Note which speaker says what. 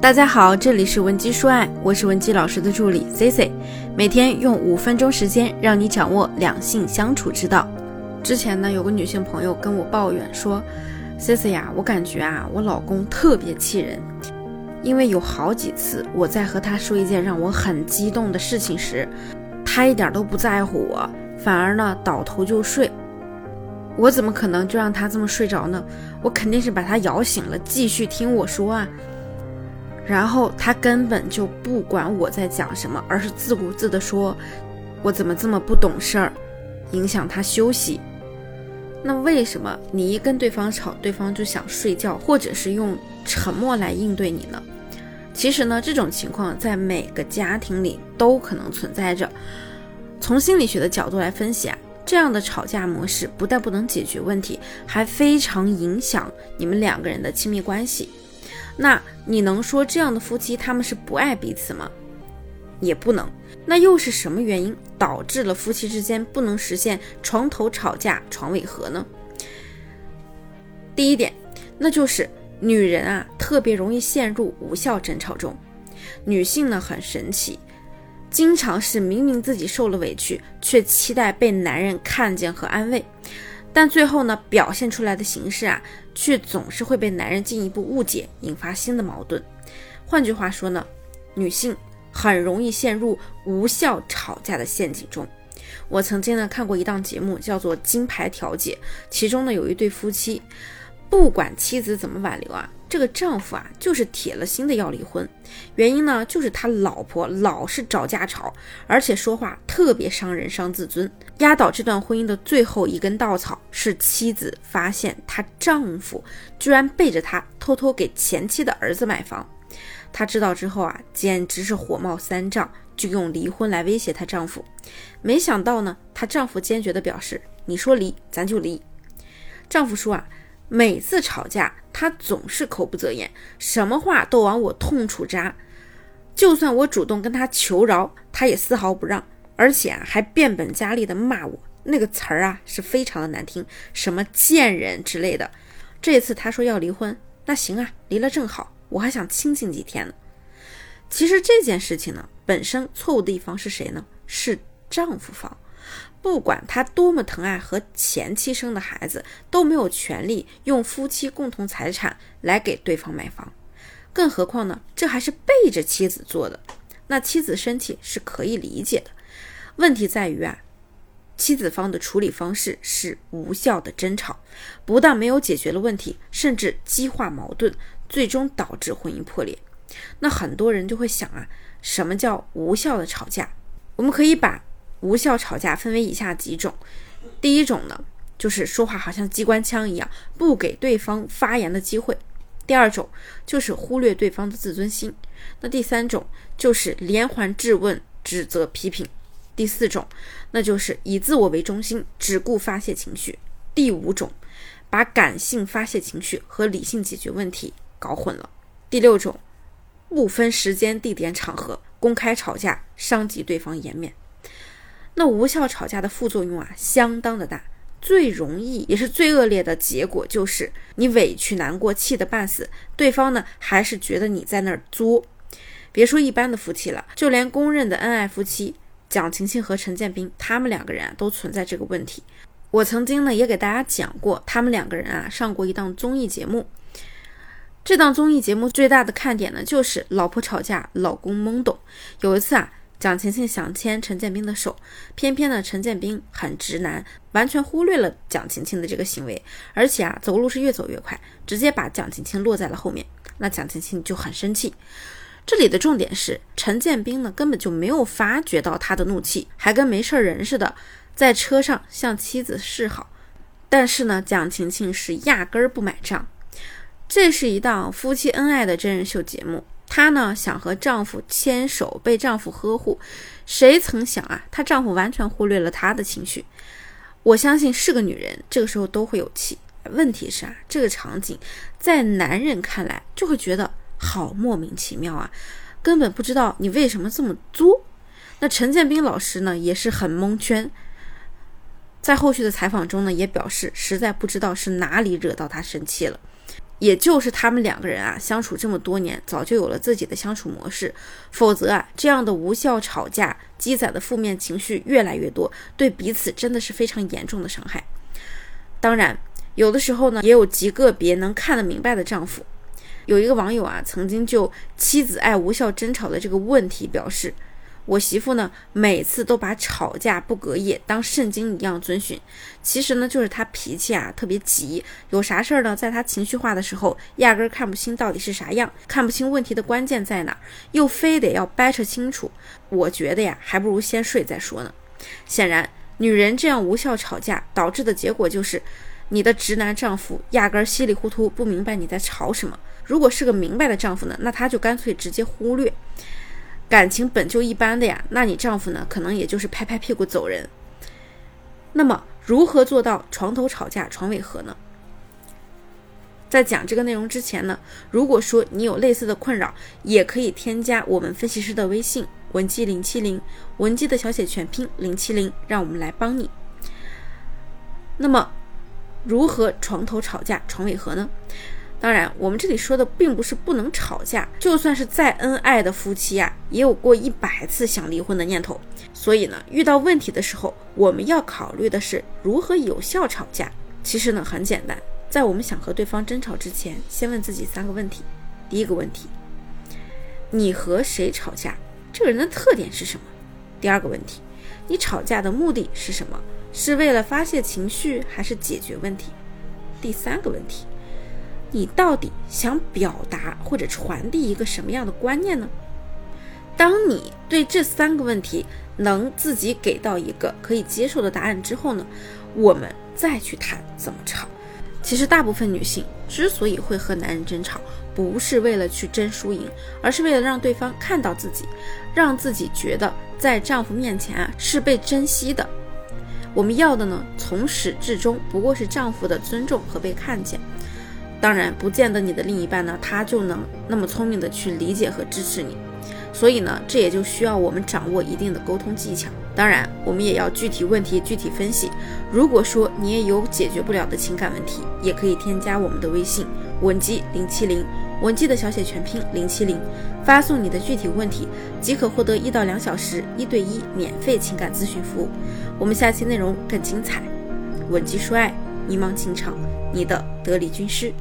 Speaker 1: 大家好，这里是文姬说爱，我是文姬老师的助理 C C，每天用五分钟时间让你掌握两性相处之道。之前呢，有个女性朋友跟我抱怨说，C C 呀，我感觉啊，我老公特别气人，因为有好几次我在和他说一件让我很激动的事情时，他一点都不在乎我，反而呢倒头就睡。我怎么可能就让他这么睡着呢？我肯定是把他摇醒了，继续听我说啊。然后他根本就不管我在讲什么，而是自顾自地说：“我怎么这么不懂事儿，影响他休息？”那为什么你一跟对方吵，对方就想睡觉，或者是用沉默来应对你呢？其实呢，这种情况在每个家庭里都可能存在着。从心理学的角度来分析啊，这样的吵架模式不但不能解决问题，还非常影响你们两个人的亲密关系。那你能说这样的夫妻他们是不爱彼此吗？也不能。那又是什么原因导致了夫妻之间不能实现床头吵架床尾和呢？第一点，那就是女人啊特别容易陷入无效争吵中。女性呢很神奇，经常是明明自己受了委屈，却期待被男人看见和安慰。但最后呢，表现出来的形式啊，却总是会被男人进一步误解，引发新的矛盾。换句话说呢，女性很容易陷入无效吵架的陷阱中。我曾经呢看过一档节目，叫做《金牌调解》，其中呢有一对夫妻，不管妻子怎么挽留啊。这个丈夫啊，就是铁了心的要离婚，原因呢，就是他老婆老是找架吵，而且说话特别伤人、伤自尊。压倒这段婚姻的最后一根稻草是妻子发现她丈夫居然背着她偷偷给前妻的儿子买房。她知道之后啊，简直是火冒三丈，就用离婚来威胁她丈夫。没想到呢，她丈夫坚决的表示：“你说离，咱就离。”丈夫说啊。每次吵架，他总是口不择言，什么话都往我痛处扎。就算我主动跟他求饶，他也丝毫不让，而且啊，还变本加厉的骂我。那个词儿啊，是非常的难听，什么贱人之类的。这次他说要离婚，那行啊，离了正好，我还想清静几天呢。其实这件事情呢，本身错误的一方是谁呢？是丈夫方。不管他多么疼爱和前妻生的孩子，都没有权利用夫妻共同财产来给对方买房。更何况呢，这还是背着妻子做的。那妻子生气是可以理解的。问题在于啊，妻子方的处理方式是无效的争吵，不但没有解决了问题，甚至激化矛盾，最终导致婚姻破裂。那很多人就会想啊，什么叫无效的吵架？我们可以把。无效吵架分为以下几种，第一种呢，就是说话好像机关枪一样，不给对方发言的机会；第二种就是忽略对方的自尊心；那第三种就是连环质问、指责、批评；第四种，那就是以自我为中心，只顾发泄情绪；第五种，把感性发泄情绪和理性解决问题搞混了；第六种，不分时间、地点、场合公开吵架，伤及对方颜面。那无效吵架的副作用啊，相当的大，最容易也是最恶劣的结果就是你委屈难过，气得半死，对方呢还是觉得你在那儿作。别说一般的夫妻了，就连公认的恩爱夫妻蒋勤勤和陈建斌，他们两个人啊都存在这个问题。我曾经呢也给大家讲过，他们两个人啊上过一档综艺节目，这档综艺节目最大的看点呢就是老婆吵架，老公懵懂。有一次啊。蒋勤勤想牵陈建斌的手，偏偏呢，陈建斌很直男，完全忽略了蒋勤勤的这个行为，而且啊，走路是越走越快，直接把蒋勤勤落在了后面。那蒋勤勤就很生气。这里的重点是，陈建斌呢根本就没有发觉到他的怒气，还跟没事人似的在车上向妻子示好。但是呢，蒋勤勤是压根儿不买账。这是一档夫妻恩爱的真人秀节目。她呢想和丈夫牵手，被丈夫呵护，谁曾想啊，她丈夫完全忽略了她的情绪。我相信是个女人，这个时候都会有气。问题是啊，这个场景在男人看来就会觉得好莫名其妙啊，根本不知道你为什么这么作。那陈建斌老师呢也是很蒙圈，在后续的采访中呢也表示实在不知道是哪里惹到他生气了。也就是他们两个人啊相处这么多年，早就有了自己的相处模式。否则啊，这样的无效吵架积攒的负面情绪越来越多，对彼此真的是非常严重的伤害。当然，有的时候呢，也有极个别能看得明白的丈夫。有一个网友啊，曾经就妻子爱无效争吵的这个问题表示。我媳妇呢，每次都把吵架不隔夜当圣经一样遵循。其实呢，就是她脾气啊特别急，有啥事儿呢，在她情绪化的时候，压根儿看不清到底是啥样，看不清问题的关键在哪，又非得要掰扯清楚。我觉得呀，还不如先睡再说呢。显然，女人这样无效吵架导致的结果就是，你的直男丈夫压根儿稀里糊涂不明白你在吵什么。如果是个明白的丈夫呢，那他就干脆直接忽略。感情本就一般的呀，那你丈夫呢，可能也就是拍拍屁股走人。那么，如何做到床头吵架床尾和呢？在讲这个内容之前呢，如果说你有类似的困扰，也可以添加我们分析师的微信文姬零七零，文姬的小写全拼零七零，让我们来帮你。那么，如何床头吵架床尾和呢？当然，我们这里说的并不是不能吵架，就算是再恩爱的夫妻啊，也有过一百次想离婚的念头。所以呢，遇到问题的时候，我们要考虑的是如何有效吵架。其实呢，很简单，在我们想和对方争吵之前，先问自己三个问题。第一个问题，你和谁吵架？这个人的特点是什么？第二个问题，你吵架的目的是什么？是为了发泄情绪，还是解决问题？第三个问题。你到底想表达或者传递一个什么样的观念呢？当你对这三个问题能自己给到一个可以接受的答案之后呢，我们再去谈怎么吵。其实大部分女性之所以会和男人争吵，不是为了去争输赢，而是为了让对方看到自己，让自己觉得在丈夫面前啊是被珍惜的。我们要的呢，从始至终不过是丈夫的尊重和被看见。当然，不见得你的另一半呢，他就能那么聪明的去理解和支持你。所以呢，这也就需要我们掌握一定的沟通技巧。当然，我们也要具体问题具体分析。如果说你也有解决不了的情感问题，也可以添加我们的微信文姬零七零，文姬的小写全拼零七零，发送你的具体问题，即可获得一到两小时一对一免费情感咨询服务。我们下期内容更精彩，文姬说爱，迷茫情场，你的得力军师。